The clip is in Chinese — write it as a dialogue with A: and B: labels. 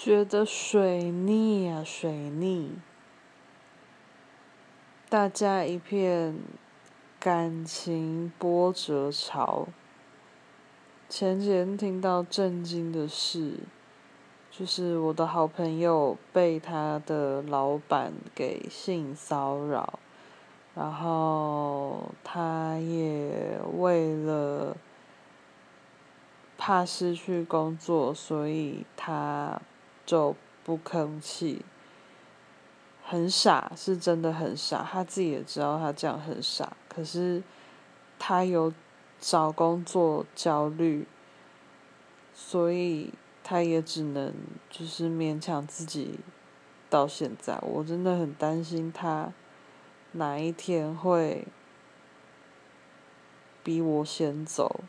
A: 觉得水逆啊，水逆，大家一片感情波折潮。前几天听到震惊的事，就是我的好朋友被他的老板给性骚扰，然后他也为了怕失去工作，所以他就不吭气，很傻，是真的很傻，他自己也知道他这样很傻，可是他有。找工作焦虑，所以他也只能就是勉强自己到现在。我真的很担心他哪一天会比我先走。